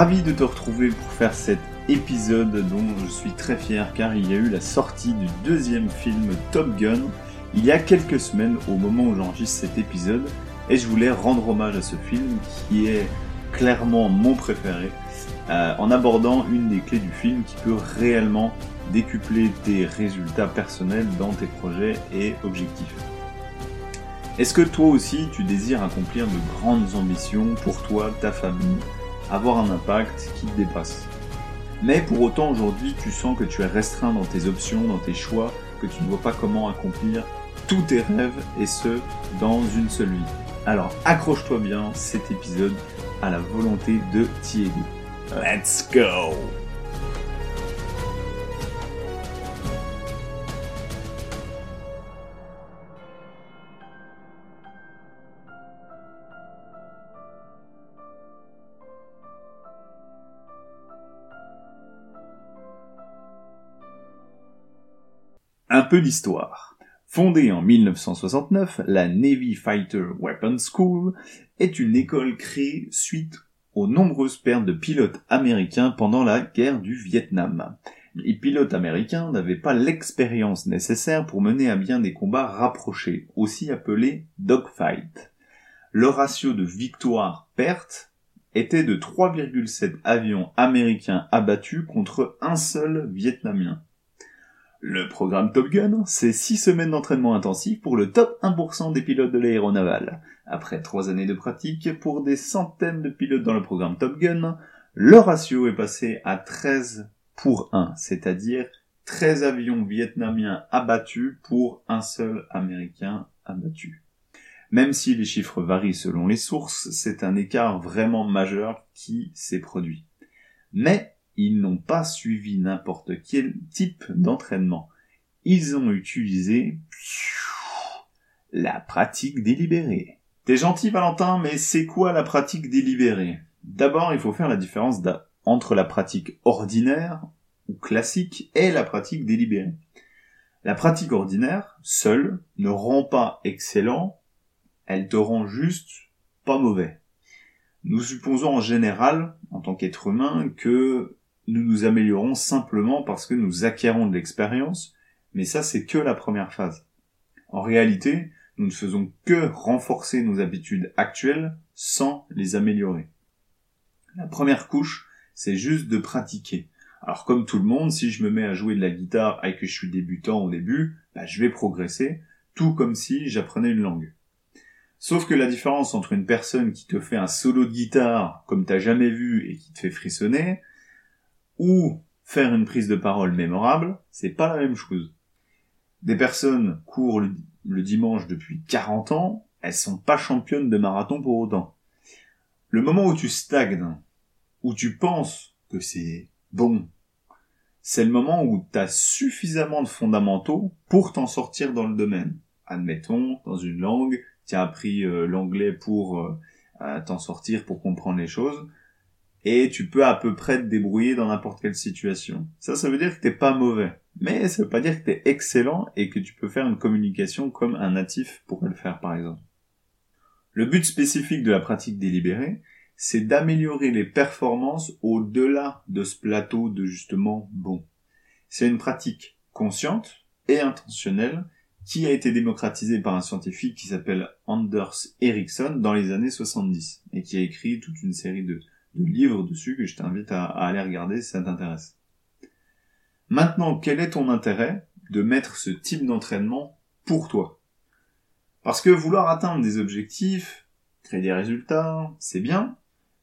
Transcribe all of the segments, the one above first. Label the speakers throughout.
Speaker 1: Ravi de te retrouver pour faire cet épisode dont je suis très fier car il y a eu la sortie du deuxième film Top Gun il y a quelques semaines au moment où j'enregistre cet épisode et je voulais rendre hommage à ce film qui est clairement mon préféré euh, en abordant une des clés du film qui peut réellement décupler tes résultats personnels dans tes projets et objectifs. Est-ce que toi aussi tu désires accomplir de grandes ambitions pour toi, ta famille, avoir un impact qui te dépasse Mais pour autant aujourd'hui tu sens que tu es restreint dans tes options, dans tes choix, que tu ne vois pas comment accomplir tous tes rêves et ce dans une seule vie. Alors accroche-toi bien, cet épisode à la volonté de t'y aider. Let's go Un peu d'histoire. Fondée en 1969, la Navy Fighter Weapons School est une école créée suite aux nombreuses pertes de pilotes américains pendant la guerre du Vietnam. Les pilotes américains n'avaient pas l'expérience nécessaire pour mener à bien des combats rapprochés, aussi appelés dogfight. Le ratio de victoire-perte était de 3,7 avions américains abattus contre un seul vietnamien. Le programme Top Gun, c'est 6 semaines d'entraînement intensif pour le top 1% des pilotes de l'aéronaval. Après 3 années de pratique pour des centaines de pilotes dans le programme Top Gun, le ratio est passé à 13 pour 1, c'est-à-dire 13 avions vietnamiens abattus pour un seul américain abattu. Même si les chiffres varient selon les sources, c'est un écart vraiment majeur qui s'est produit. Mais ils n'ont pas suivi n'importe quel type d'entraînement. Ils ont utilisé la pratique délibérée. T'es gentil Valentin, mais c'est quoi la pratique délibérée? D'abord, il faut faire la différence entre la pratique ordinaire ou classique et la pratique délibérée. La pratique ordinaire, seule, ne rend pas excellent, elle te rend juste pas mauvais. Nous supposons en général, en tant qu'être humain, que nous nous améliorons simplement parce que nous acquérons de l'expérience, mais ça c'est que la première phase. En réalité, nous ne faisons que renforcer nos habitudes actuelles sans les améliorer. La première couche, c'est juste de pratiquer. Alors comme tout le monde, si je me mets à jouer de la guitare et que je suis débutant au début, bah, je vais progresser, tout comme si j'apprenais une langue. Sauf que la différence entre une personne qui te fait un solo de guitare comme t'as jamais vu et qui te fait frissonner, ou faire une prise de parole mémorable, c'est pas la même chose. Des personnes courent le, dimanche depuis 40 ans, elles sont pas championnes de marathon pour autant. Le moment où tu stagnes, où tu penses que c'est bon, c'est le moment où tu as suffisamment de fondamentaux pour t'en sortir dans le domaine. Admettons, dans une langue, tu as appris euh, l'anglais pour euh, t'en sortir, pour comprendre les choses et tu peux à peu près te débrouiller dans n'importe quelle situation. Ça, ça veut dire que t'es pas mauvais. Mais ça veut pas dire que t'es excellent et que tu peux faire une communication comme un natif pourrait le faire, par exemple. Le but spécifique de la pratique délibérée, c'est d'améliorer les performances au-delà de ce plateau de justement bon. C'est une pratique consciente et intentionnelle qui a été démocratisée par un scientifique qui s'appelle Anders Ericsson dans les années 70 et qui a écrit toute une série de de livres dessus que je t'invite à, aller regarder si ça t'intéresse. Maintenant, quel est ton intérêt de mettre ce type d'entraînement pour toi? Parce que vouloir atteindre des objectifs, créer des résultats, c'est bien,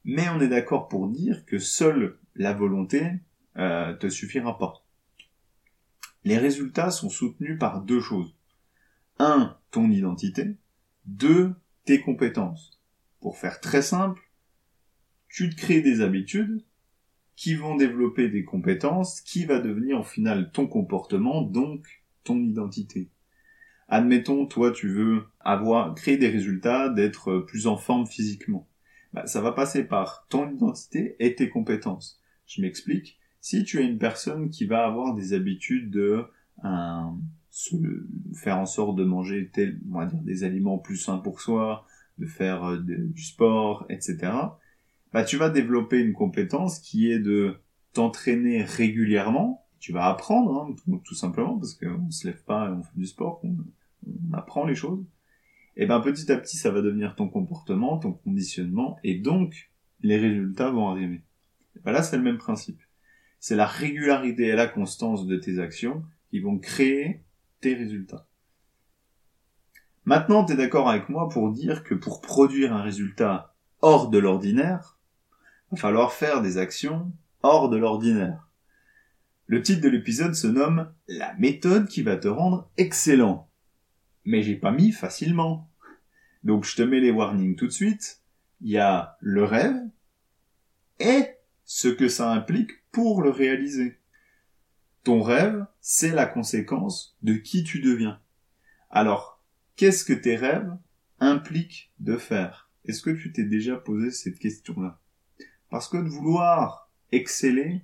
Speaker 1: mais on est d'accord pour dire que seule la volonté euh, te suffira pas. Les résultats sont soutenus par deux choses. Un, ton identité. Deux, tes compétences. Pour faire très simple, tu te crées des habitudes qui vont développer des compétences, qui va devenir au final ton comportement, donc ton identité. Admettons, toi, tu veux avoir créé des résultats, d'être plus en forme physiquement. Bah, ça va passer par ton identité et tes compétences. Je m'explique. Si tu es une personne qui va avoir des habitudes de faire en sorte de manger tel, des aliments plus sains pour soi, de faire euh, du sport, etc bah, tu vas développer une compétence qui est de t'entraîner régulièrement. Tu vas apprendre, hein, tout, simplement, parce qu'on se lève pas et on fait du sport, on, apprend les choses. Et ben petit à petit, ça va devenir ton comportement, ton conditionnement, et donc les résultats vont arriver. Ben là, c'est le même principe. C'est la régularité et la constance de tes actions qui vont créer tes résultats. Maintenant, tu es d'accord avec moi pour dire que pour produire un résultat hors de l'ordinaire, va falloir faire des actions hors de l'ordinaire. Le titre de l'épisode se nomme La méthode qui va te rendre excellent. Mais j'ai pas mis facilement. Donc je te mets les warnings tout de suite. Il y a le rêve et ce que ça implique pour le réaliser. Ton rêve, c'est la conséquence de qui tu deviens. Alors, qu'est-ce que tes rêves impliquent de faire? Est-ce que tu t'es déjà posé cette question-là? Parce que de vouloir exceller,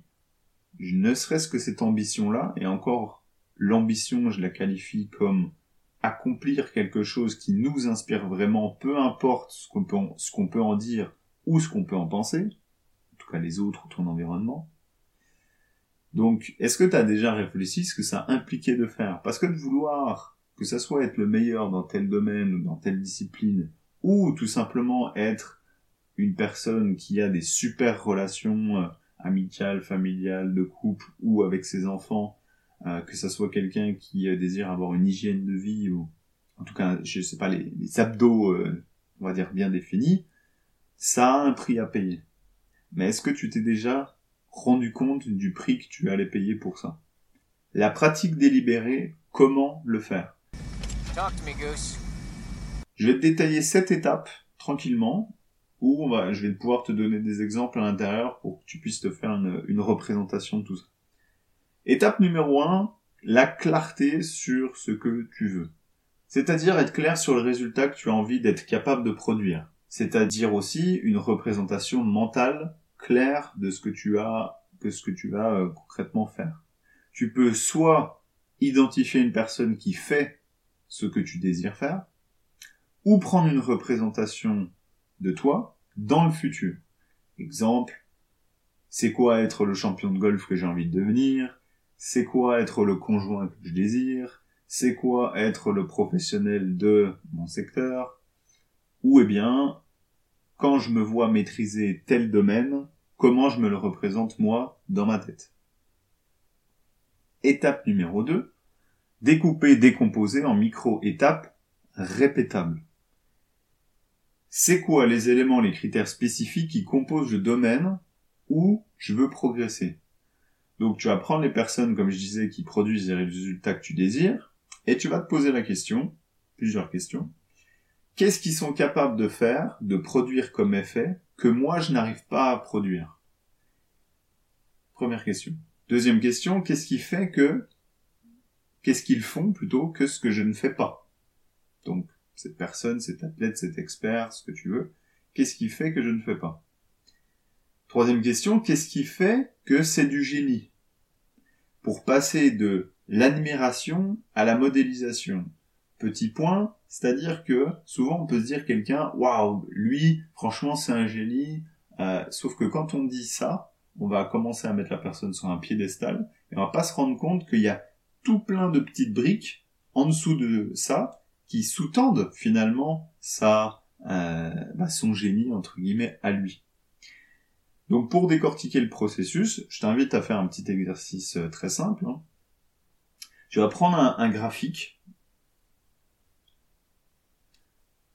Speaker 1: ne serait-ce que cette ambition-là, et encore l'ambition, je la qualifie comme accomplir quelque chose qui nous inspire vraiment, peu importe ce qu'on peut, en dire ou ce qu'on peut en penser, en tout cas les autres ou ton environnement, donc, est-ce que tu as déjà réfléchi ce que ça impliquait de faire? Parce que de vouloir que ça soit être le meilleur dans tel domaine ou dans telle discipline, ou tout simplement être une personne qui a des super relations euh, amicales, familiales, de couple ou avec ses enfants, euh, que ça soit quelqu'un qui euh, désire avoir une hygiène de vie ou en tout cas, je sais pas, les, les abdos, on va dire bien définis, ça a un prix à payer. Mais est-ce que tu t'es déjà rendu compte du prix que tu allais payer pour ça? La pratique délibérée, comment le faire? Je vais te détailler cette étape tranquillement, je vais pouvoir te donner des exemples à l'intérieur pour que tu puisses te faire une, représentation de tout ça. Étape numéro 1, la clarté sur ce que tu veux. C'est-à-dire être clair sur le résultat que tu as envie d'être capable de produire. C'est-à-dire aussi une représentation mentale clair de ce que tu as, que ce que tu vas euh, concrètement faire. Tu peux soit identifier une personne qui fait ce que tu désires faire, ou prendre une représentation de toi dans le futur. Exemple, c'est quoi être le champion de golf que j'ai envie de devenir, c'est quoi être le conjoint que je désire, c'est quoi être le professionnel de mon secteur, ou eh bien, quand je me vois maîtriser tel domaine, comment je me le représente moi dans ma tête? Étape numéro 2. Découper, décomposer en micro-étapes répétables. C'est quoi les éléments, les critères spécifiques qui composent le domaine où je veux progresser? Donc tu vas prendre les personnes, comme je disais, qui produisent les résultats que tu désires, et tu vas te poser la question, plusieurs questions. Qu'est-ce qu'ils sont capables de faire, de produire comme effet, que moi je n'arrive pas à produire? Première question. Deuxième question, qu'est-ce qui fait que, qu'est-ce qu'ils font plutôt que ce que je ne fais pas? Donc, cette personne, cet athlète, cet expert, ce que tu veux, qu'est-ce qui fait que je ne fais pas? Troisième question, qu'est-ce qui fait que c'est du génie? Pour passer de l'admiration à la modélisation. Petit point, c'est-à-dire que souvent on peut se dire quelqu'un, waouh, lui, franchement c'est un génie. Euh, sauf que quand on dit ça, on va commencer à mettre la personne sur un piédestal et on va pas se rendre compte qu'il y a tout plein de petites briques en dessous de ça qui sous-tendent finalement sa, euh, bah, son génie entre guillemets à lui. Donc pour décortiquer le processus, je t'invite à faire un petit exercice euh, très simple. Hein. Tu vas prendre un graphique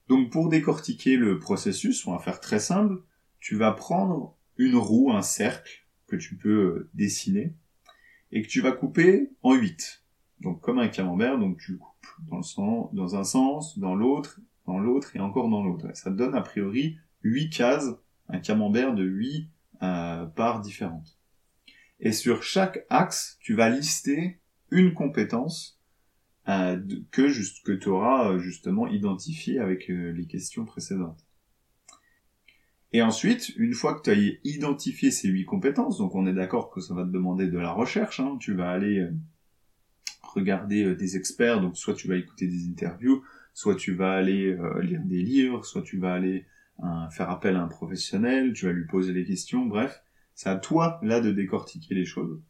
Speaker 1: Donc pour décortiquer le processus, on va faire très simple. Tu vas prendre une roue, un cercle que tu peux euh, dessiner et que tu vas couper en 8. Donc comme un camembert, donc tu coupes dans, le sens, dans un sens, dans l'autre, dans l'autre et encore dans l'autre. Ça donne a priori 8 cases, un camembert de 8 euh, parts différentes. Et sur chaque axe, tu vas lister une compétence euh, que, que tu auras euh, justement identifié avec les questions précédentes. Et ensuite, une fois que tu as identifié ces huit compétences, donc on est d'accord que ça va te demander de la recherche, hein, tu vas aller regarder des experts, donc soit tu vas écouter des interviews, soit tu vas aller lire des livres, soit tu vas aller faire appel à un professionnel, tu vas lui poser des questions, bref, c'est à toi là de décortiquer les choses.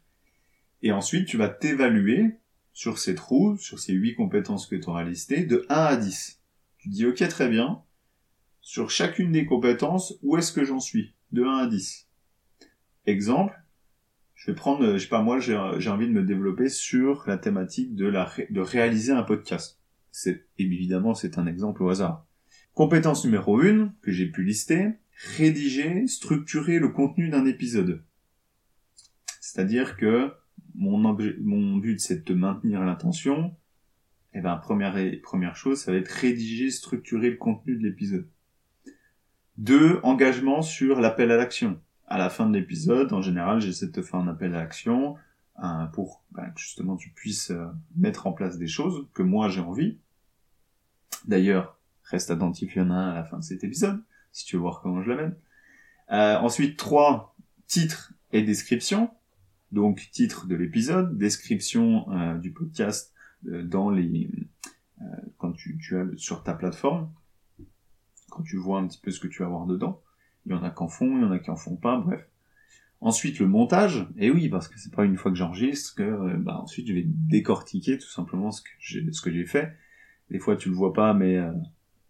Speaker 1: Et ensuite, tu vas t'évaluer sur ces trous, sur ces huit compétences que tu auras listées, de 1 à 10. Tu dis, ok, très bien, sur chacune des compétences, où est-ce que j'en suis? De 1 à 10. Exemple, je vais prendre, je sais pas moi, j'ai envie de me développer sur la thématique de, réaliser un podcast. Évidemment, c'est un exemple au hasard. Compétence numéro 1, que j'ai pu lister, rédiger, structurer le contenu d'un épisode. C'est-à-dire que mon, but c'est de te maintenir l'intention. Et eh ben première première chose, ça va être rédiger, structurer le contenu de l'épisode. Deux, engagement sur l'appel à l'action. À la fin de l'épisode, en général, j'essaie de te faire un appel à l'action euh, pour ben, que justement tu puisses euh, mettre en place des choses que moi j'ai envie. D'ailleurs, reste attentif, il y en a un à la fin de cet épisode, si tu veux voir comment je l'amène. Euh, ensuite, trois, titres et description. Donc titre de l'épisode, description euh, du podcast dans les quand tu, tu as sur ta plateforme, quand tu vois un petit peu ce que tu vas voir dedans. Il y en a qui en font, il y en a qui en font pas, bref. Ensuite le montage, et oui parce que c'est pas une fois que j'enregistre que bah, ensuite je vais décortiquer tout simplement ce que j'ai ce que j'ai fait. Des fois tu le vois pas, mais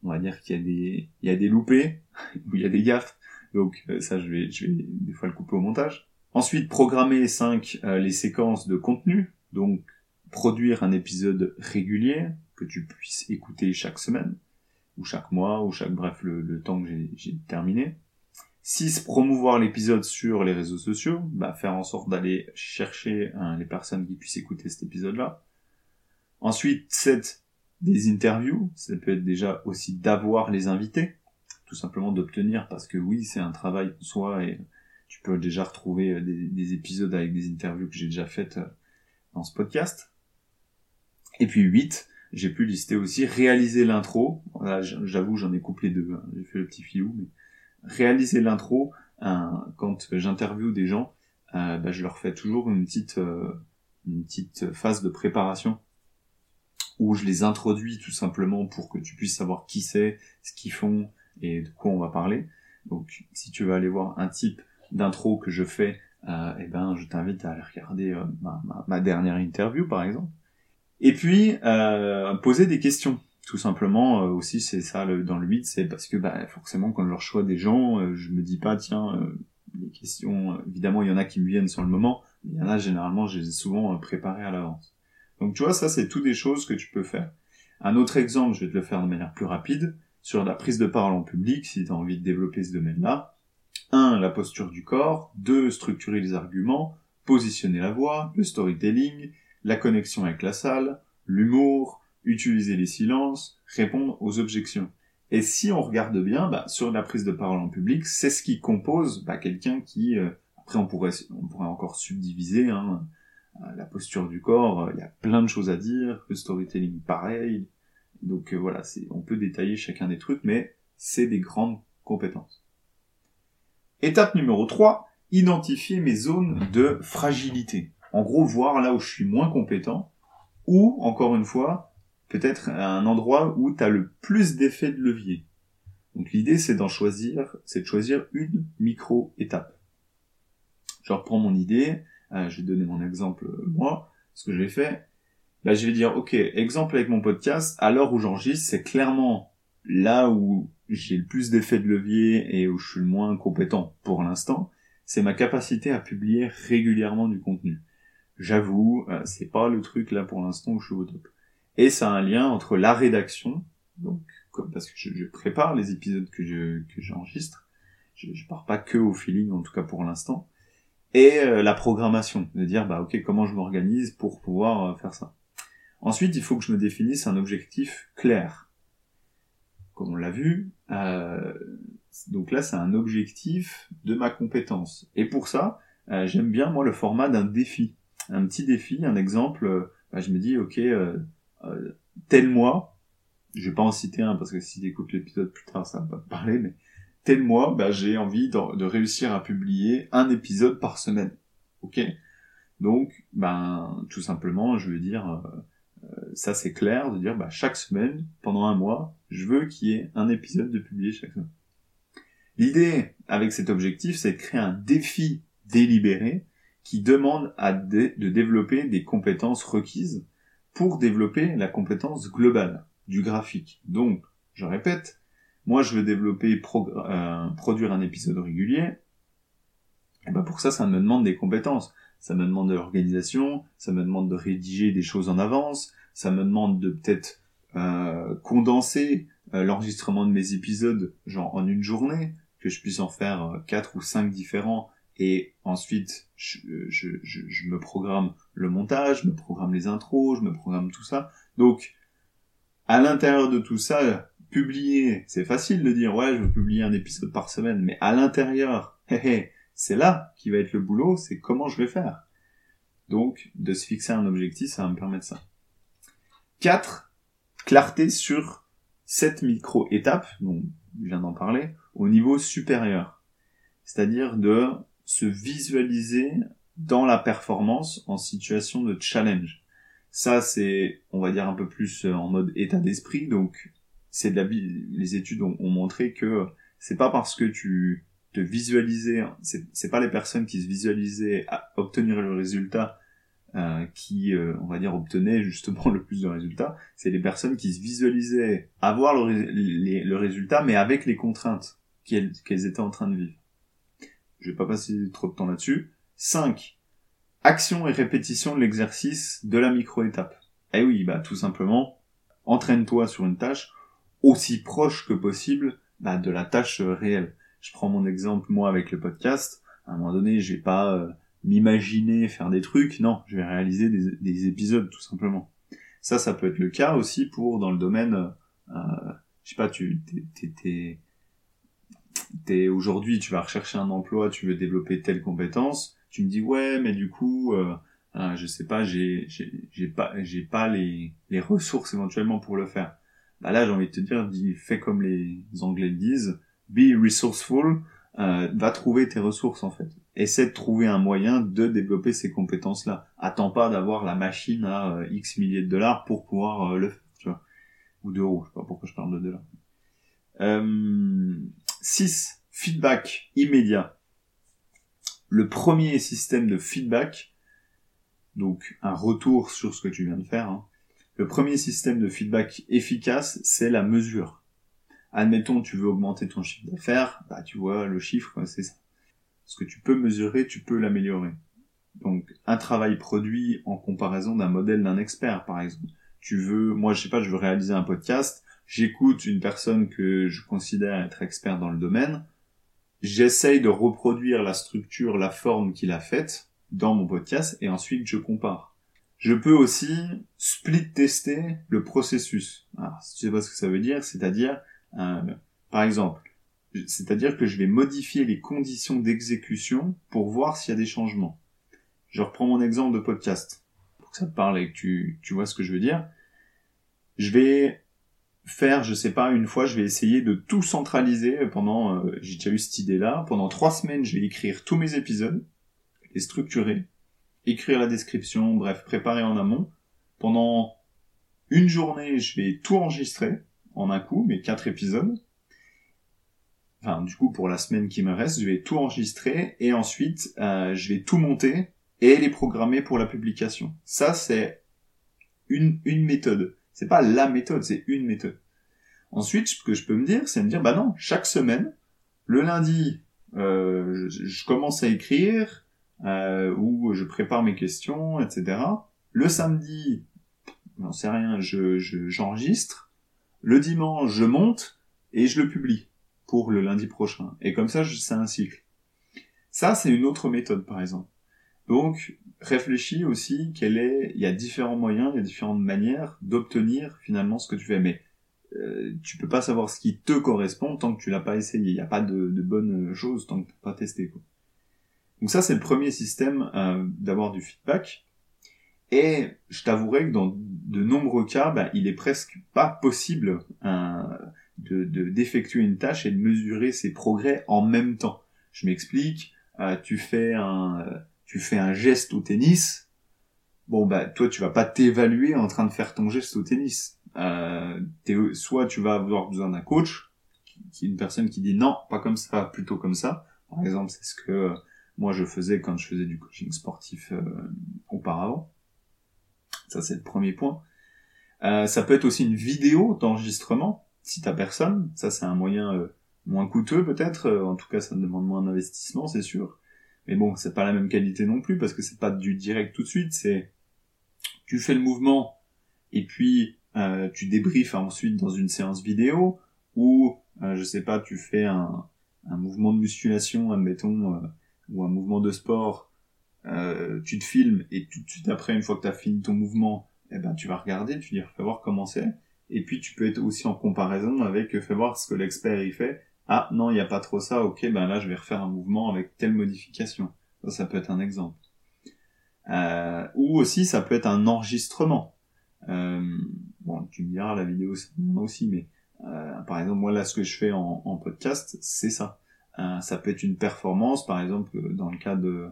Speaker 1: on va dire qu'il y a des il y a des loupés ou il y a des gaffes. Donc ça je vais je vais des fois le couper au montage. Ensuite, programmer 5 euh, les séquences de contenu, donc produire un épisode régulier que tu puisses écouter chaque semaine, ou chaque mois, ou chaque bref le, temps que j'ai terminé. 6. Promouvoir l'épisode sur les réseaux sociaux, bah, faire en sorte d'aller chercher hein, les personnes qui puissent écouter cet épisode-là. Ensuite, 7. Des interviews, ça peut être déjà aussi d'avoir les invités, tout simplement d'obtenir, parce que oui, c'est un travail pour soi et tu peux déjà retrouver euh, des, épisodes avec des interviews que j'ai déjà faites euh, dans ce podcast. Et puis 8, j'ai pu lister aussi réaliser l'intro. J'avoue, j'en ai couplé deux. Hein. J'ai fait le petit filou, mais réaliser l'intro, quand j'interviewe des gens, euh, bah, je leur fais toujours une petite, une petite phase de préparation où je les introduis tout simplement pour que tu puisses savoir qui c'est, ce qu'ils font et de quoi on va parler. Donc, si tu veux aller voir un type d'intro que je fais, euh, eh ben, je t'invite à aller regarder euh, ma, dernière interview, par exemple. Et puis, euh, poser des questions. Tout simplement, euh, aussi, c'est ça le, dans le 8, c'est parce que bah, forcément, quand je leur choix des gens, euh, je me dis pas, tiens, les questions, évidemment, il y en a qui me viennent sur le moment, mais il y en a, généralement, je les ai souvent préparées à l'avance. Donc, tu vois, ça, c'est tout des choses que tu peux faire. Un autre exemple, je vais te le faire de manière plus rapide, sur la prise de parole en public, si tu as envie de développer ce domaine-là. 1. La posture du corps. 2. Structurer les arguments. Positionner la voix. Le storytelling. La connexion avec la salle. L'humour. Utiliser les silences. Répondre aux objections. Et si on regarde bien, bah, sur la prise de parole en public, c'est ce qui compose bah, quelqu'un qui... Euh, après, on pourrait, on pourrait encore subdiviser hein, euh, la posture du corps. Euh, il y a plein de choses à dire. Le storytelling, pareil. Donc voilà, c'est, on peut détailler chacun des trucs, mais c'est des grandes compétences. Étape numéro 3, identifier mes zones de fragilité. En gros, voir là où je suis moins compétent, ou, encore une fois, peut-être un endroit où tu as le plus d'effet de levier. Donc l'idée, c'est d'en choisir, c'est de choisir une micro-étape. Je reprends mon idée, euh, je vais donner mon exemple, euh, moi, ce que j'ai fait. Là, je vais dire, ok, exemple avec mon podcast, à l'heure où j'enregistre, c'est clairement là où j'ai le plus d'effets de levier et où je suis le moins compétent pour l'instant, c'est ma capacité à publier régulièrement du contenu. J'avoue, euh, c'est pas le truc là pour l'instant où je suis au top. Et ça a un lien entre la rédaction, donc comme parce que je, prépare les épisodes que je que j'enregistre, je, je pars pas que au feeling en tout cas pour l'instant, et euh, la programmation, de dire bah ok comment je m'organise pour pouvoir euh, faire ça. Ensuite, il faut que je me définisse un objectif clair comme on l'a vu. Euh, donc là, c'est un objectif de ma compétence. Et pour ça, euh, j'aime bien moi le format d'un défi, un petit défi, un exemple. Bah, je me dis, ok, tel mois, je vais pas en citer un parce que si écoutes l'épisode plus tard, ça va pas parler, mais tel mois, bah, j'ai envie de, réussir à publier un épisode par semaine. Ok? Donc, ben, tout simplement, je veux dire, ça c'est clair, de dire bah, chaque semaine, pendant un mois, je veux qu'il y ait un épisode de publié chaque semaine. L'idée avec cet objectif, c'est de créer un défi délibéré qui demande à de développer des compétences requises pour développer la compétence globale du graphique. Donc, je répète, moi je veux développer, euh, produire un épisode régulier, et ben pour ça, ça me demande des compétences. Ça me demande de l'organisation, ça me demande de rédiger des choses en avance, ça me demande de peut-être euh, condenser euh, l'enregistrement de mes épisodes genre en une journée, que je puisse en faire quatre ou cinq différents et ensuite je, me programme le montage, je me programme les intros, je me programme tout ça. Donc à l'intérieur de tout ça, publier, c'est facile de dire ouais je veux publier un épisode par semaine, mais à l'intérieur, c'est là qui va être le boulot, c'est comment je vais faire. Donc de se fixer un objectif, ça va me permettre ça. 4. Clarté sur cette micro-étape, dont je viens d'en parler, au niveau supérieur. C'est-à-dire de se visualiser dans la performance en situation de challenge. Ça, c'est, on va dire, un peu plus en mode état d'esprit. Donc, c'est de les études ont, montré que c'est pas parce que tu te visualisais, c'est pas les personnes qui se visualisaient à obtenir le résultat euh, qui, euh, on va dire, obtenaient justement le plus de résultats, c'est les personnes qui se visualisaient avoir le, le résultat, mais avec les contraintes qu'elles étaient en train de vivre. Je vais pas passer trop de temps là-dessus. 5. Action et répétition de l'exercice de la micro-étape. Eh oui, bah tout simplement, entraîne-toi sur une tâche aussi proche que possible bah, de la tâche euh, réelle. Je prends mon exemple moi avec le podcast. À un moment donné, j'ai pas m'imaginer faire des trucs, non, je vais réaliser des, des, épisodes tout simplement. Ça, ça peut être le cas aussi pour dans le domaine, euh, je sais pas, tu t'es, aujourd'hui, tu vas rechercher un emploi, tu veux développer telle compétence, tu me dis ouais, mais du coup, euh, euh je sais pas, j'ai, j'ai, pas, j'ai pas les, les ressources éventuellement pour le faire. Bah là, j'ai envie de te dire, dis, fais comme les Anglais le disent, be resourceful, euh, va trouver tes ressources en fait essaie de trouver un moyen de développer ces compétences-là. Attends pas d'avoir la machine à euh, X milliers de dollars pour pouvoir euh, le faire, tu vois. Ou d'euros, je sais pas pourquoi je parle de dollars. Euh, 6. Feedback immédiat. Le premier système de feedback, donc un retour sur ce que tu viens de faire, hein. le premier système de feedback efficace, c'est la mesure. Admettons, tu veux augmenter ton chiffre d'affaires, bah tu vois le chiffre, c'est ça ce que tu peux mesurer, tu peux l'améliorer. Donc, un travail produit en comparaison d'un modèle d'un expert, par exemple. Tu veux, moi, je sais pas, je veux réaliser un podcast, j'écoute une personne que je considère être expert dans le domaine, j'essaye de reproduire la structure, la forme qu'il a faite dans mon podcast, et ensuite je compare. Je peux aussi split tester le processus. Alors, si tu sais pas ce que ça veut dire, c'est-à-dire, euh, par exemple, c'est-à-dire que je vais modifier les conditions d'exécution pour voir s'il y a des changements. Je reprends mon exemple de podcast, pour que ça te parle et que tu, tu vois ce que je veux dire. Je vais faire, je sais pas, une fois, je vais essayer de tout centraliser pendant, euh, j'ai déjà eu cette idée-là, pendant trois semaines, je vais écrire tous mes épisodes, les structurer, écrire la description, bref, préparer en amont. Pendant une journée, je vais tout enregistrer en un coup, mes quatre épisodes enfin du coup pour la semaine qui me reste, je vais tout enregistrer et ensuite euh, je vais tout monter et les programmer pour la publication. Ça c'est une, une méthode. C'est pas la méthode, c'est une méthode. Ensuite, ce que je peux me dire, c'est me dire bah non, chaque semaine, le lundi, euh, je, commence à écrire euh, ou je prépare mes questions, etc. Le samedi, j'en sais rien, je j'enregistre. le dimanche, je monte et je le publie pour le lundi prochain. Et comme ça, c'est un cycle. Ça, c'est une autre méthode, par exemple. Donc, réfléchis aussi quel est, il y a différents moyens, il y a différentes manières d'obtenir finalement ce que tu fais. Mais euh, tu peux pas savoir ce qui te correspond tant que tu l'as pas essayé. Il n'y a pas de, de bonnes choses tant que tu pas testé. Donc ça, c'est le premier système euh, d'avoir du feedback. Et je t'avouerai que dans de nombreux cas, bah, il est presque pas possible de d'effectuer une tâche et de mesurer ses progrès en même temps. Je m'explique. Euh, tu fais un euh, tu fais un geste au tennis. Bon bah toi tu vas pas t'évaluer en train de faire ton geste au tennis. Euh, soit tu vas avoir besoin d'un coach qui, une personne qui dit non, pas comme ça, plutôt comme ça. Par exemple, c'est ce que euh, moi je faisais quand je faisais du coaching sportif euh, auparavant. Ça, c'est le premier point. Euh, ça peut être aussi une vidéo d'enregistrement, si t'as personne. Ça, c'est un moyen moins coûteux peut-être. en tout cas, ça demande moins d'investissement, c'est sûr. Mais bon, c'est pas la même qualité non plus parce que c'est pas du direct tout de suite. C'est tu fais le mouvement et puis euh, tu débriefes ensuite dans une séance vidéo ou euh, je sais pas, tu fais un, mouvement de musculation, admettons, euh, ou un mouvement de sport, tu te filmes et tout de suite après, une fois que tu as fini ton mouvement, eh ben tu vas regarder, tu dis fais voir comment c'est, et puis tu peux être aussi en comparaison avec fais voir ce que l'expert y fait. Ah non, il n'y a pas trop ça, ok, ben là je vais refaire un mouvement avec telle modification. Ça, peut être un exemple. Euh, ou aussi ça peut être un enregistrement. Euh, bon, tu me diras la vidéo c'est aussi, mais euh, par exemple, moi là, ce que je fais en, podcast, c'est ça. Ça peut être une performance, par exemple, dans le cas de,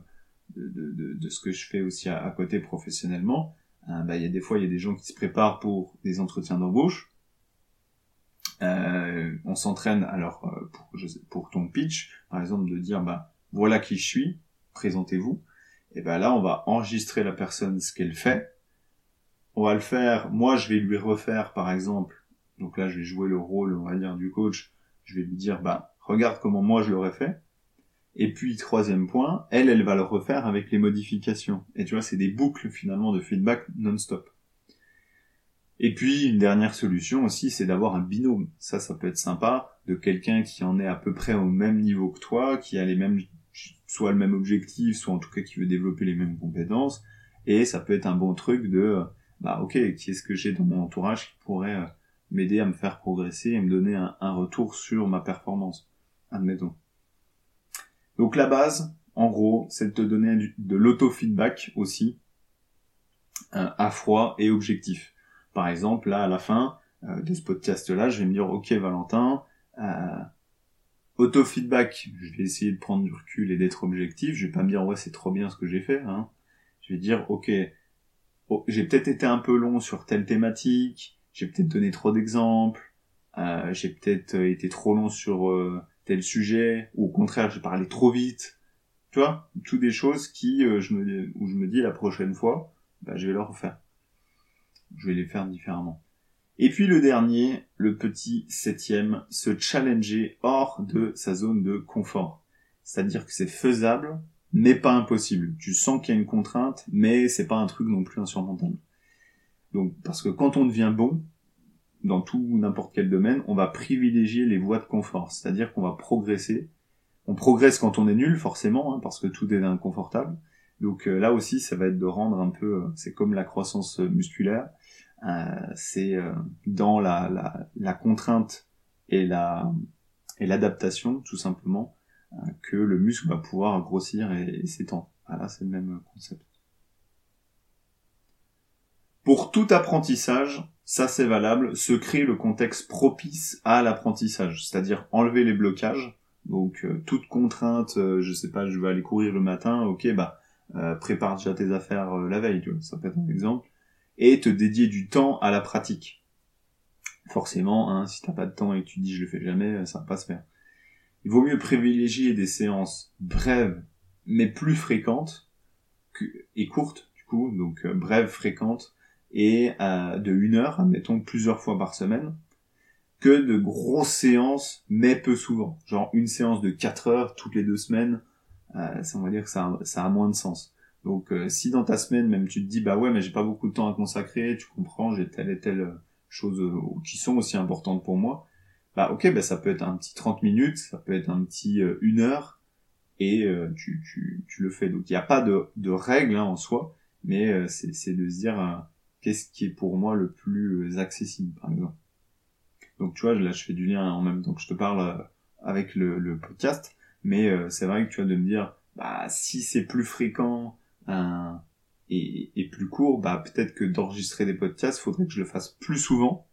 Speaker 1: ce que je fais aussi à, côté professionnellement. Bah, il y a des fois, il y a des gens qui se préparent pour des entretiens d'embauche. Euh, on s'entraîne alors pour, je pour ton pitch, par exemple, de dire bah voilà qui je suis, présentez-vous. Et ben là, on va enregistrer la personne ce qu'elle fait. On va le faire. Moi, je vais lui refaire, par exemple, donc là, je vais jouer le rôle, on va dire, du coach. Je vais lui dire, bah, regarde comment moi je l'aurais fait. Et puis, troisième point, elle, elle va le refaire avec les modifications. Et tu vois, c'est des boucles finalement de feedback non-stop. Et puis, une dernière solution aussi, c'est d'avoir un binôme. Ça, ça peut être sympa, de quelqu'un qui en est à peu près au même niveau que toi, qui a les mêmes, soit le même objectif, soit en tout cas qui veut développer les mêmes compétences. Et ça peut être un bon truc de, bah, ok, qui est-ce que j'ai dans mon entourage qui pourrait euh, m'aider à me faire progresser et me donner un, retour sur ma performance, admettons. Donc la base, en gros, c'est de te donner de l'auto-feedback aussi, euh, à froid et objectif. Par exemple, là, à la fin euh, de ce podcast-là, je vais me dire, ok Valentin, euh, auto-feedback, je vais essayer de prendre du recul et d'être objectif, je vais pas me dire, ouais, c'est trop bien ce que j'ai fait, hein. je vais dire, ok, oh, j'ai peut-être été un peu long sur telle thématique, j'ai peut-être donné trop d'exemples, euh, j'ai peut-être été trop long sur tel sujet, ou au contraire j'ai parlé trop vite. Tu vois, tout des choses qui, je me, où je me dis la prochaine fois, bah, je vais le refaire. Je vais les faire différemment. Et puis le dernier, le petit septième, se challenger hors de sa zone de confort. C'est-à-dire que c'est faisable, mais pas impossible. Tu sens qu'il y a une contrainte, mais c'est pas un truc non plus insurmontable. Donc, parce que quand on devient bon, dans tout n'importe quel domaine, on va privilégier les voies de confort. C'est-à-dire qu'on va progresser. On progresse quand on est nul, forcément, hein, parce que tout est inconfortable. Donc euh, là aussi, ça va être de rendre un peu, euh, c'est comme la croissance musculaire, c'est dans la, la, la, contrainte et la et l'adaptation, tout simplement, que le muscle va pouvoir grossir et, s'étendre. Voilà, c'est le même concept. Pour tout apprentissage, ça c'est valable, se crée le contexte propice à l'apprentissage, c'est-à-dire enlever les blocages. Donc euh, toute contrainte, euh, je sais pas, je vais aller courir le matin, ok, bah euh, prépare déjà tes affaires la veille, tu vois, ça peut être un exemple, et te dédier du temps à la pratique. Forcément, hein, si t'as pas de temps et que tu dis je le fais jamais, ça va pas se faire. Il vaut mieux privilégier des séances brèves mais plus fréquentes que, et courtes du coup, donc brèves, fréquentes, et euh, de une heure, admettons plusieurs fois par semaine, que de grosses séances, mais peu souvent. Genre une séance de 4 heures toutes les deux semaines, euh, ça on va dire que ça a moins de sens. Donc euh, si dans ta semaine même tu te dis bah ouais mais j'ai pas beaucoup de temps à consacrer, tu comprends, j'ai telle et telle chose euh, qui sont aussi importantes pour moi, bah ok bah ça peut être un petit 30 minutes, ça peut être un petit euh, une heure et tu, tu, tu le fais. Donc il n'y a pas de, de règle hein, en soi, mais c'est de se dire qu'est-ce qui est pour moi le plus euh, accessible, par exemple. Donc tu vois, là je fais du lien en même temps que je te parle euh, avec le, podcast, mais euh, c'est vrai que tu vois de me dire, bah si c'est plus fréquent et, et, plus court, bah peut-être que d'enregistrer des podcasts, faudrait que je le fasse plus souvent,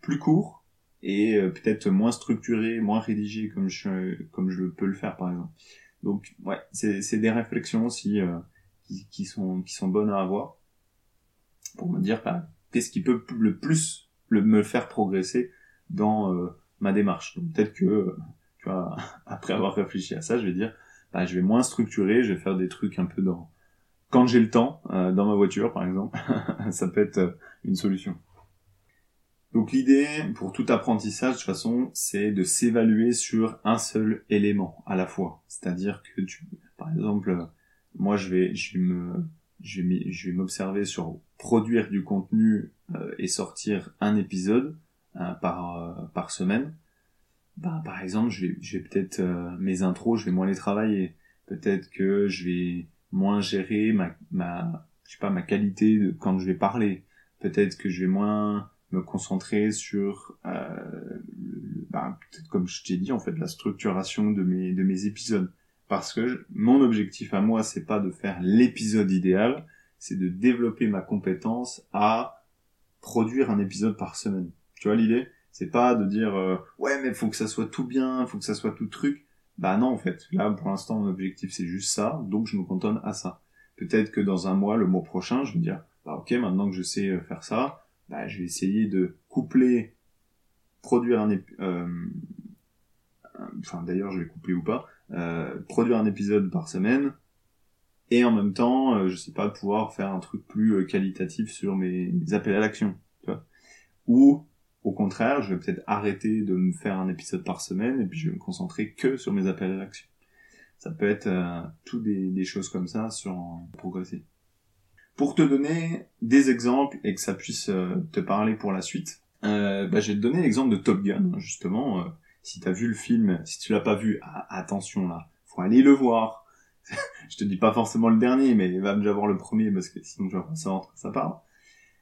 Speaker 1: plus court et peut-être moins structuré, moins rédigé comme je comme je peux le faire par exemple. Donc ouais, c'est des réflexions aussi qui, qui sont qui sont bonnes à avoir pour me dire bah, qu'est-ce qui peut le plus le, me faire progresser dans euh, ma démarche. Donc peut-être que, tu vois, après avoir réfléchi à ça, je vais dire, bah, je vais moins structurer, je vais faire des trucs un peu dans quand j'ai le temps, euh, dans ma voiture par exemple, ça peut être euh, une solution. Donc l'idée pour tout apprentissage de toute façon, c'est de s'évaluer sur un seul élément à la fois. C'est-à-dire que tu, par exemple, moi je vais, je vais me, je vais, m'observer sur produire du contenu euh, et sortir un épisode par par semaine. Bah, par exemple, je vais, je vais peut-être mes intros, je vais moins les travailler. Peut-être que je vais moins gérer ma, ma, je sais pas, ma qualité de, quand je vais parler. Peut-être que je vais moins me concentrer sur, euh, bah, peut-être comme je t'ai dit en fait, la structuration de mes, de mes épisodes. Parce que mon objectif à moi, c'est pas de faire l'épisode idéal, c'est de développer ma compétence à produire un épisode par semaine. Tu vois l'idée? C'est pas de dire euh, ouais mais faut que ça soit tout bien, faut que ça soit tout truc. Bah non, en fait. Là, pour l'instant, mon objectif, c'est juste ça, donc je me cantonne à ça. Peut-être que dans un mois, le mois prochain, je vais dire, bah ok, maintenant que je sais euh, faire ça, bah je vais essayer de coupler, produire un euh, enfin d'ailleurs, je vais coupler ou pas, euh, produire un épisode par semaine, et en même temps, euh, je sais pas, pouvoir faire un truc plus euh, qualitatif sur mes, appels à l'action. Ou au contraire, je vais peut-être arrêter de me faire un épisode par semaine et puis je vais me concentrer que sur mes appels à l'action. Ça peut être euh, tout des, choses comme ça sur progresser. Pour te donner des exemples et que ça puisse euh, te parler pour la suite, euh, bah, je vais te donner l'exemple de Top Gun, justement. Euh, si tu as vu le film, si tu l'as pas vu, ah, attention là, faut aller le voir. je te dis pas forcément le dernier, mais va déjà voir le premier parce que sinon je vais pas savoir ça parle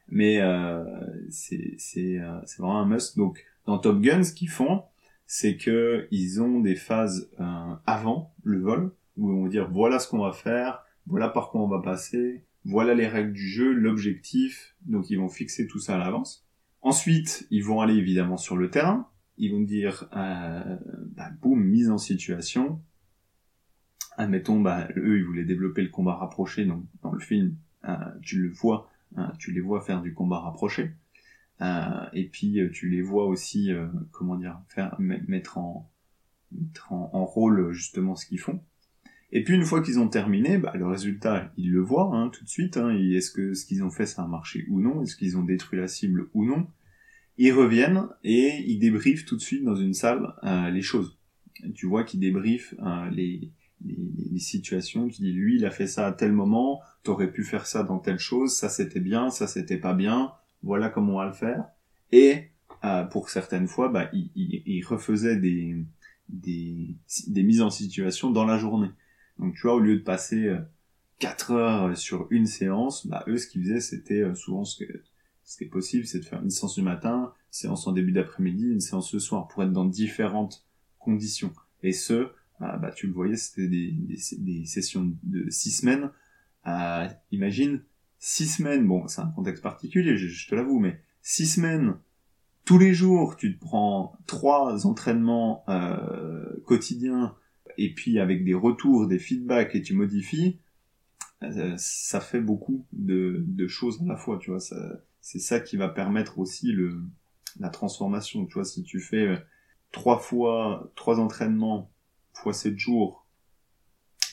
Speaker 1: mais euh, c'est euh, c'est vraiment un must. Donc dans Top Gun, ce qu'ils font, c'est que ils ont des phases euh, avant le vol où on va dire voilà ce qu'on va faire, voilà par quoi on va passer, voilà les règles du jeu, l'objectif. Donc ils vont fixer tout ça à l'avance. Ensuite, ils vont aller évidemment sur le terrain. Ils vont dire euh, bah, boum mise en situation. Admettons, bah, eux ils voulaient développer le combat rapproché, donc dans le film, euh, tu le vois, Hein, tu les vois faire du combat rapproché. Euh, et puis euh, tu les vois aussi, euh, comment dire, faire mettre en en, rôle justement ce qu'ils font. Et puis une fois qu'ils ont terminé, bah, le résultat, ils le voient hein, tout de suite. Hein, Est-ce que ce qu'ils ont fait, ça a marché ou non? Est-ce qu'ils ont détruit la cible ou non? Ils reviennent et ils débriefent tout de suite dans une salle les choses. Tu vois qu'ils débriefent les, les, situations, tu dis lui il a fait ça à tel moment, t'aurais pu faire ça dans telle chose, ça c'était bien, ça c'était pas bien, voilà comment on va le faire. Et euh, pour certaines fois, bah, il, il, refaisait des, des, des mises en situation dans la journée. Donc tu vois, au lieu de passer 4 euh, heures sur une séance, bah, eux ce qu'ils faisaient c'était euh, souvent ce que ce qui est possible, c'est de faire une séance du matin, séance en début d'après-midi, une séance le soir, pour être dans différentes conditions. Et ce, ah, bah, tu le voyais, c'était des, des, sessions de six semaines. Euh, imagine, six semaines, bon, c'est un contexte particulier, je, te l'avoue, mais six semaines, tous les jours, tu te prends trois entraînements euh, quotidiens, et puis avec des retours, des feedbacks, et tu modifies, euh, ça fait beaucoup de, de, choses à la fois, tu vois. C'est ça qui va permettre aussi le, la transformation, tu vois. Si tu fais euh, trois fois, trois entraînements fois 7 jours,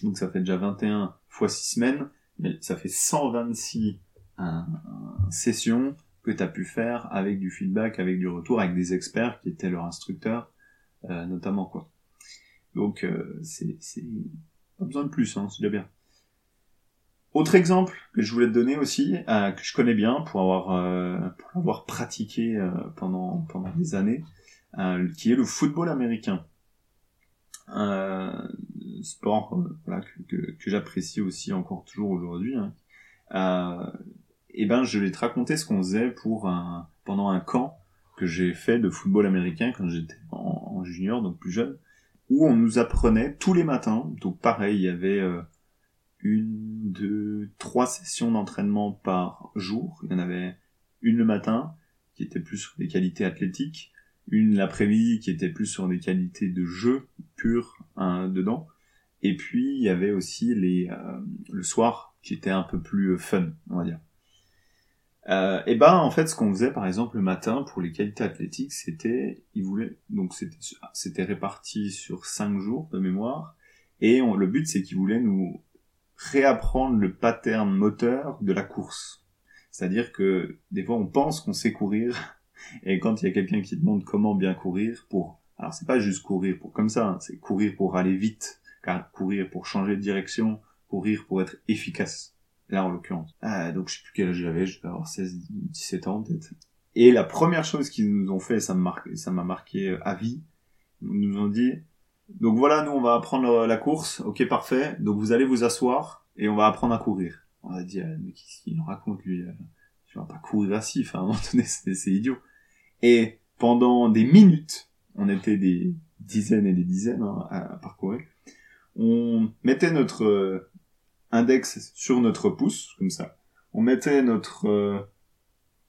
Speaker 1: donc ça fait déjà 21 fois 6 semaines, mais ça fait 126 sessions que tu as pu faire avec du feedback, avec du retour, avec des experts qui étaient leurs instructeurs, euh, notamment quoi. Donc euh, c'est pas besoin de plus, hein, c'est déjà bien. Autre exemple que je voulais te donner aussi, euh, que je connais bien pour avoir euh, pour avoir pratiqué euh, pendant pendant des années, qui est le football américain un sport euh, voilà, que, que, que j'apprécie aussi encore toujours aujourd'hui. Hein. Euh, et ben, je vais te raconter ce qu'on faisait pour un, pendant un camp que j'ai fait de football américain quand j'étais en, en, junior, donc plus jeune, où on nous apprenait tous les matins. Donc pareil, il y avait euh, une, deux, trois sessions d'entraînement par jour. Il y en avait une le matin qui était plus sur des qualités athlétiques, une l'après-midi qui était plus sur des qualités de jeu pur hein, dedans. Et puis il y avait aussi les euh, le soir qui était un peu plus euh, fun, on va dire. Euh, et ben en fait, ce qu'on faisait par exemple le matin pour les qualités athlétiques, c'était, ils voulaient, donc c'était, c'était réparti sur cinq jours de mémoire, et le but c'est qu'ils voulaient nous réapprendre le pattern moteur de la course. C'est-à-dire que des fois on pense qu'on sait courir, et quand il y a quelqu'un qui demande comment bien courir pour, alors c'est pas juste courir pour comme ça, hein, c'est courir pour aller vite, car courir pour changer de direction, courir pour être efficace là en l'occurrence. Ah, donc je sais plus quel âge j'avais, je devais avoir 16, 17 ans peut-être. Et la première chose qu'ils nous ont fait, ça m'a marqué, ça m'a marqué euh, à vie, ils nous ont dit, donc voilà, nous on va apprendre la course, ok parfait, donc vous allez vous asseoir et on va apprendre à courir. On a dit, euh, mais qu'est-ce qu'il raconte lui Euh, vais pas courir assis, enfin à un moment donné c'est idiot. Et pendant des minutes, on était des dizaines et des dizaines hein, à, parcourir, on mettait notre index sur notre pouce, comme ça. On mettait notre euh,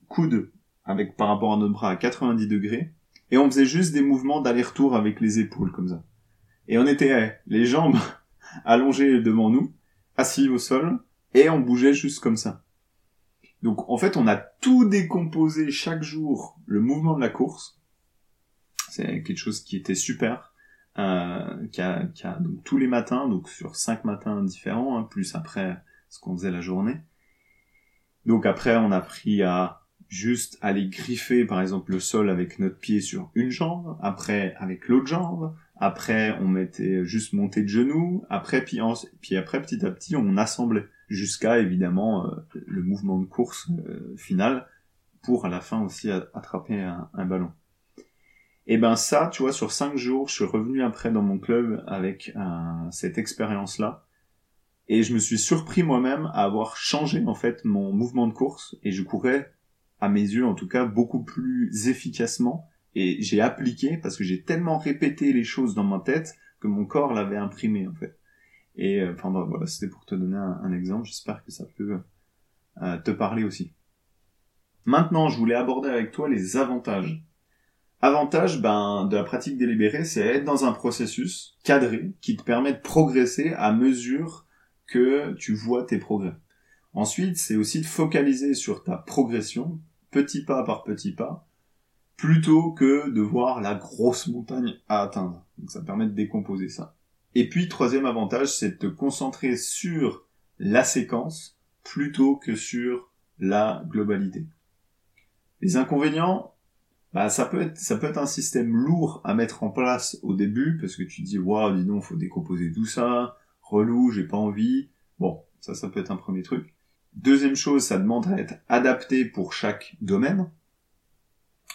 Speaker 1: coude avec par rapport à notre bras à 90 degrés et on faisait juste des mouvements d'aller-retour avec les épaules comme ça. Et on était les jambes allongées devant nous, assis au sol et on bougeait juste comme ça. Donc en fait, on a tout décomposé chaque jour le mouvement de la course. C'est quelque chose qui était super euh, qui a, donc tous les matins, donc sur cinq matins différents, hein, plus après ce qu'on faisait la journée. Donc après, on a appris à juste aller griffer par exemple le sol avec notre pied sur une jambe, après avec l'autre jambe, après on mettait juste monté de genoux, après puis, puis après petit à petit on assemblait jusqu'à évidemment euh, le mouvement de course euh, final pour à la fin aussi attraper un ballon. Et ben ça, tu vois, sur cinq jours, je suis revenu après dans mon club avec euh, cette expérience-là. Et je me suis surpris moi-même à avoir changé en fait mon mouvement de course et je courais, à mes yeux en tout cas, beaucoup plus efficacement. Et j'ai appliqué parce que j'ai tellement répété les choses dans ma tête que mon corps l'avait imprimé en fait. Et euh, enfin voilà, c'était pour te donner un, exemple. J'espère que ça peut euh, te parler aussi. Maintenant, je voulais aborder avec toi les avantages Avantage ben, de la pratique délibérée, c'est être dans un processus cadré qui te permet de progresser à mesure que tu vois tes progrès. Ensuite, c'est aussi de focaliser sur ta progression, petit pas par petit pas, plutôt que de voir la grosse montagne à atteindre. Donc ça permet de décomposer ça. Et puis, troisième avantage, c'est de te concentrer sur la séquence plutôt que sur la globalité. Les inconvénients, bah, ça peut être ça peut être un système lourd à mettre en place au début parce que tu dis waouh dis donc faut décomposer tout ça relou j'ai pas envie bon ça ça peut être un premier truc deuxième chose ça demande à être adapté pour chaque domaine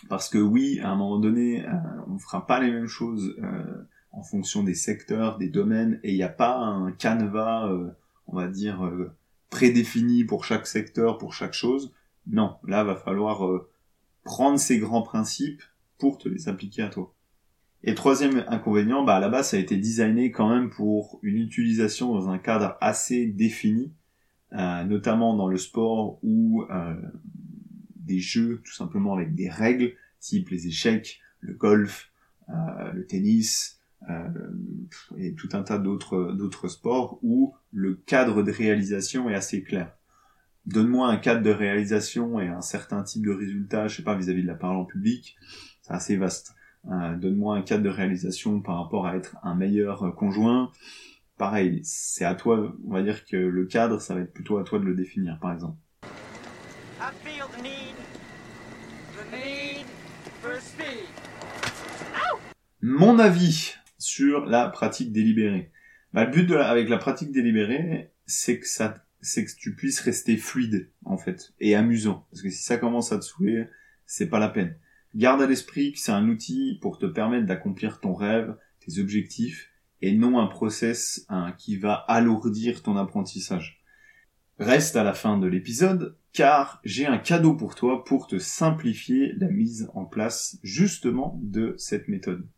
Speaker 1: parce que oui à un moment donné euh, on fera pas les mêmes choses euh, en fonction des secteurs des domaines et il n'y a pas un canevas euh, on va dire prédéfini pour chaque secteur pour chaque chose non là va falloir prendre ces grands principes pour te les appliquer à toi. Et troisième inconvénient, bah à la base ça a été designé quand même pour une utilisation dans un cadre assez défini, euh, notamment dans le sport ou euh, des jeux tout simplement avec des règles, type les échecs, le golf, euh, le tennis, euh, et tout un tas d'autres d'autres sports où le cadre de réalisation est assez clair donne-moi un cadre de réalisation et un certain type de résultat, je sais pas, vis-à-vis de la parole en public, c'est assez vaste. Euh, donne-moi un cadre de réalisation par rapport à être un meilleur conjoint. Pareil, c'est à toi, on va dire que le cadre, ça va être plutôt à toi de le définir, par exemple. Mon avis sur la pratique délibérée. Bah, le but avec la pratique délibérée, c'est que ça c'est que tu puisses rester fluide, en fait, et amusant. Parce que si ça commence à te saouler, c'est pas la peine. Garde à l'esprit que c'est un outil pour te permettre d'accomplir ton rêve, tes objectifs, et non un process hein, qui va alourdir ton apprentissage. Reste à la fin de l'épisode, car j'ai un cadeau pour toi pour te simplifier la mise en place justement de cette méthode.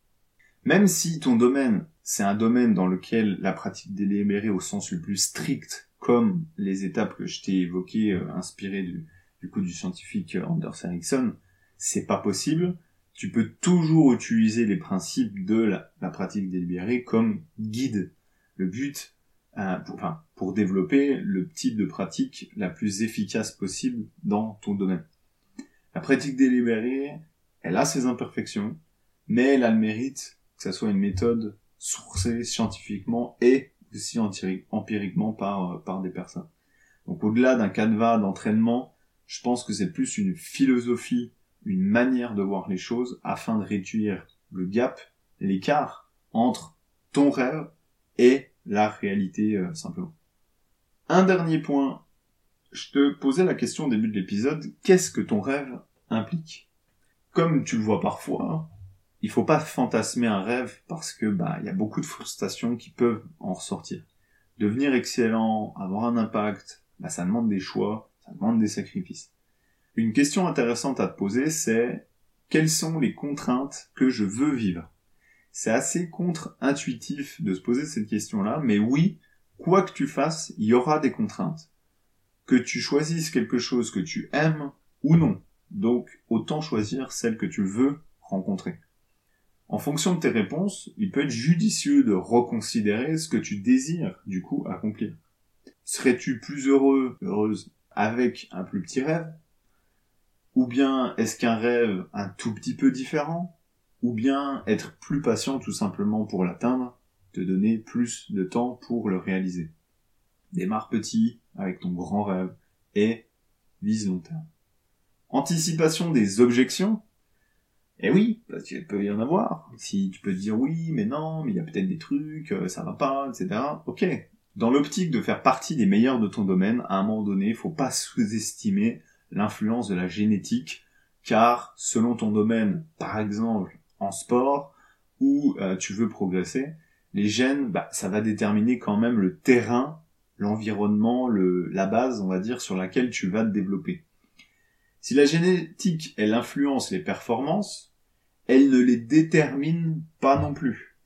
Speaker 1: Même si ton domaine, c'est un domaine dans lequel la pratique délibérée au sens le plus strict comme les étapes que je t'ai évoquées, euh, inspirées du, du coup du scientifique Anders Ericsson, c'est pas possible. Tu peux toujours utiliser les principes de la, pratique délibérée comme guide. Le but, euh, pour, enfin, pour développer le type de pratique la plus efficace possible dans ton domaine. La pratique délibérée, elle a ses imperfections, mais elle a le mérite soit une méthode sourcée scientifiquement et aussi empiriquement par, par des personnes. Donc au-delà d'un canevas d'entraînement, je pense que c'est plus une philosophie, une manière de voir les choses afin de réduire le gap, l'écart entre ton rêve et la réalité euh, simplement. Un dernier point, je te posais la question au début de l'épisode, qu'est-ce que ton rêve implique? Comme tu le vois parfois, il faut pas fantasmer un rêve parce que bah il y a beaucoup de frustrations qui peuvent en ressortir. Devenir excellent, avoir un impact, bah ça demande des choix, ça demande des sacrifices. Une question intéressante à te poser, c'est quelles sont les contraintes que je veux vivre? C'est assez contre-intuitif de se poser cette question-là, mais oui, quoi que tu fasses, il y aura des contraintes. Que tu choisisses quelque chose que tu aimes ou non. Donc, autant choisir celle que tu veux rencontrer. En fonction de tes réponses, il peut être judicieux de reconsidérer ce que tu désires, du coup, accomplir. Serais-tu plus heureux, heureuse, avec un plus petit rêve? Ou bien est-ce qu'un rêve un tout petit peu différent? Ou bien être plus patient tout simplement pour l'atteindre, te donner plus de temps pour le réaliser? Démarre petit avec ton grand rêve et vise long terme. Anticipation des objections. Eh oui, parce qu'il peut y en avoir. Si tu peux dire oui, mais non, mais il y a peut-être des trucs, euh, ça va pas, etc. Ok. Dans l'optique de faire partie des meilleurs de ton domaine, à un moment donné, il faut pas sous-estimer l'influence de la génétique, car selon ton domaine, par exemple en sport, où euh, tu veux progresser, les gènes, bah, ça va déterminer quand même le terrain, l'environnement, le, la base, on va dire, sur laquelle tu vas te développer. Si la génétique, elle influence les performances, elle ne les détermine pas non plus.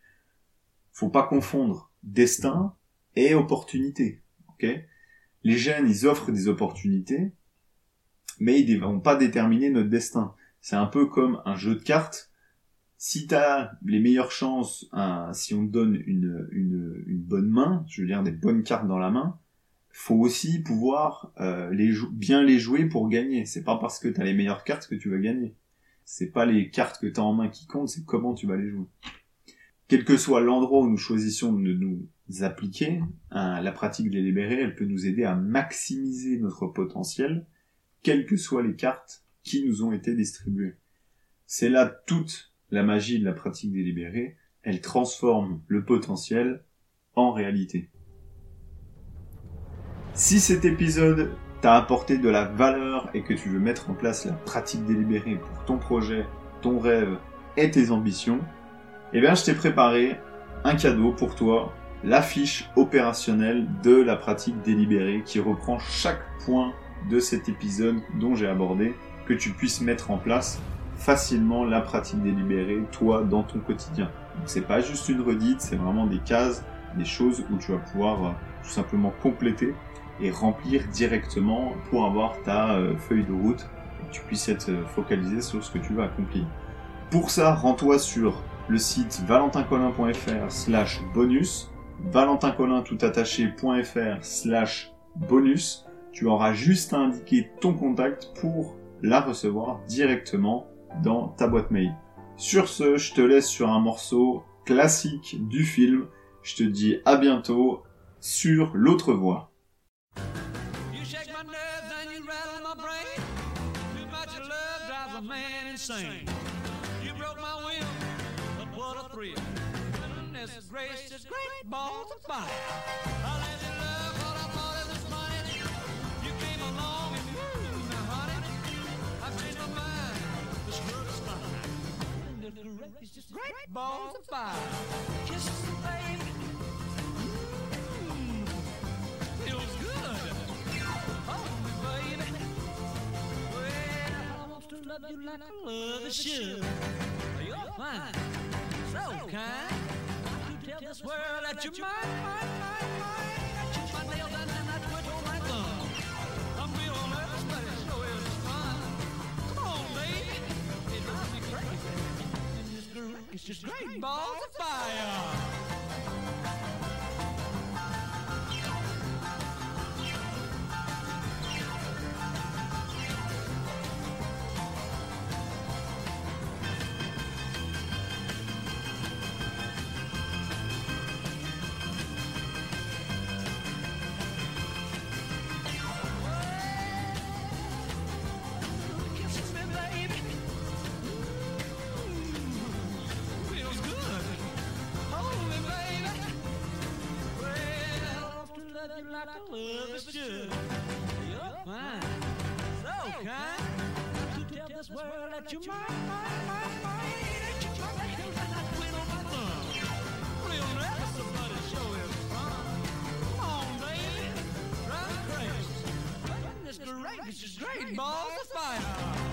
Speaker 1: Faut pas confondre destin et opportunité. les gènes, ils offrent des opportunités, mais ils ne vont pas déterminer notre destin. C'est un peu comme un jeu de cartes. Si tu les meilleures chances, si on te donne une, bonne main, je veux dire des bonnes cartes dans la main, faut aussi pouvoir euh, les bien les jouer pour gagner. C'est pas parce que tu as les meilleures cartes que tu vas gagner. C'est pas les cartes que tu as en main qui comptent, c'est comment tu vas les jouer. Quel que soit l'endroit où nous choisissons de nous appliquer, hein, la pratique délibérée, elle peut nous aider à maximiser notre potentiel quelles que soient les cartes qui nous ont été distribuées. C'est là toute la magie de la pratique délibérée, elle transforme le potentiel en réalité. Si cet épisode t'a apporté de la valeur et que tu veux mettre en place la pratique délibérée pour ton projet, ton rêve et tes ambitions, eh bien je t'ai préparé un cadeau pour toi, l'affiche opérationnelle de la pratique délibérée qui reprend chaque point de cet épisode dont j'ai abordé, que tu puisses mettre en place facilement la pratique délibérée, toi, dans ton quotidien. Donc c'est pas juste une redite, c'est vraiment des cases, des choses où tu vas pouvoir euh, tout simplement compléter et remplir directement pour avoir ta euh, feuille de route et que tu puisses être euh, focalisé sur ce que tu veux accomplir. Pour ça, rends-toi sur le site valentincolin.fr slash bonus, valentincolin.fr slash bonus tu auras juste à indiquer ton contact pour la recevoir directement dans ta boîte mail. Sur ce, je te laisse sur un morceau classique du film. Je te dis à bientôt sur l'autre voie.
Speaker 2: You shake my nerves and you rattle my brain. Too much love drives a man insane. You broke my will, but what a thrill. Goodness gracious, great balls of fire. I let you love I. You came along and honey. I changed my mind. This love is mine. Great balls of fire. Kisses, baby. Love you like I love a should. You're fine. So kind. To tell this world that you're mine, mine, mine, mine. I my and I my thumb. I'm fun. Come on, baby. It's just great balls of fire. A lover should. You're fine, so kind. To tell this world that you're mine, mine, mine, mine. Ain't you trying to kill that quit on my thumb? We'll never somebody show his fun. Come on, baby, drive crazy. Goodness gracious, great balls of